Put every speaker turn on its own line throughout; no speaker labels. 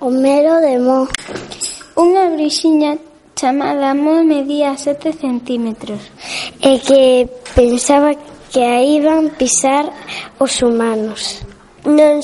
O
mero de Mo.
Unha brixiña chamada Mo medía sete centímetros
e que pensaba que a iban pisar os humanos. Non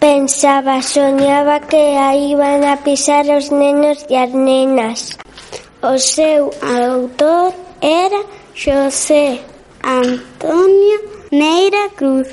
pensaba, soñaba que a iban a pisar os nenos e as nenas. O seu autor era José Antonio Neira Cruz.